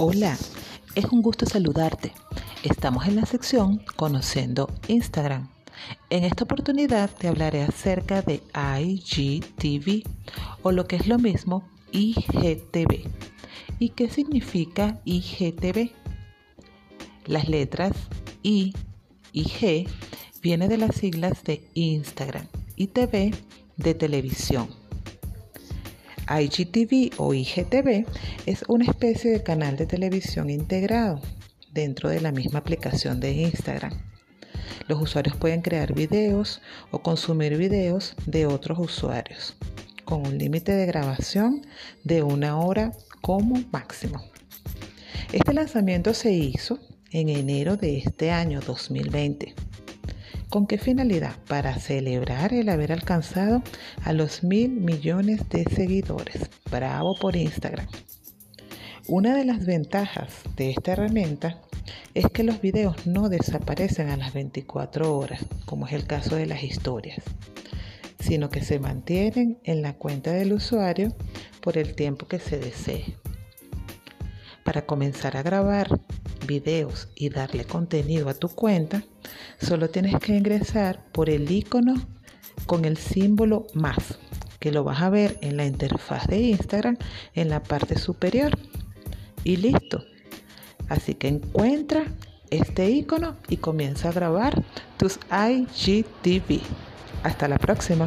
Hola, es un gusto saludarte. Estamos en la sección Conociendo Instagram. En esta oportunidad te hablaré acerca de IGTV o lo que es lo mismo IGTV. ¿Y qué significa IGTV? Las letras I y G vienen de las siglas de Instagram y TV de televisión. IGTV o IGTV es una especie de canal de televisión integrado dentro de la misma aplicación de Instagram. Los usuarios pueden crear videos o consumir videos de otros usuarios con un límite de grabación de una hora como máximo. Este lanzamiento se hizo en enero de este año 2020 ¿Con qué finalidad? Para celebrar el haber alcanzado a los mil millones de seguidores. Bravo por Instagram. Una de las ventajas de esta herramienta es que los videos no desaparecen a las 24 horas, como es el caso de las historias, sino que se mantienen en la cuenta del usuario por el tiempo que se desee. Para comenzar a grabar videos y darle contenido a tu cuenta, solo tienes que ingresar por el icono con el símbolo más, que lo vas a ver en la interfaz de Instagram en la parte superior. Y listo. Así que encuentra este icono y comienza a grabar tus IGTV. Hasta la próxima.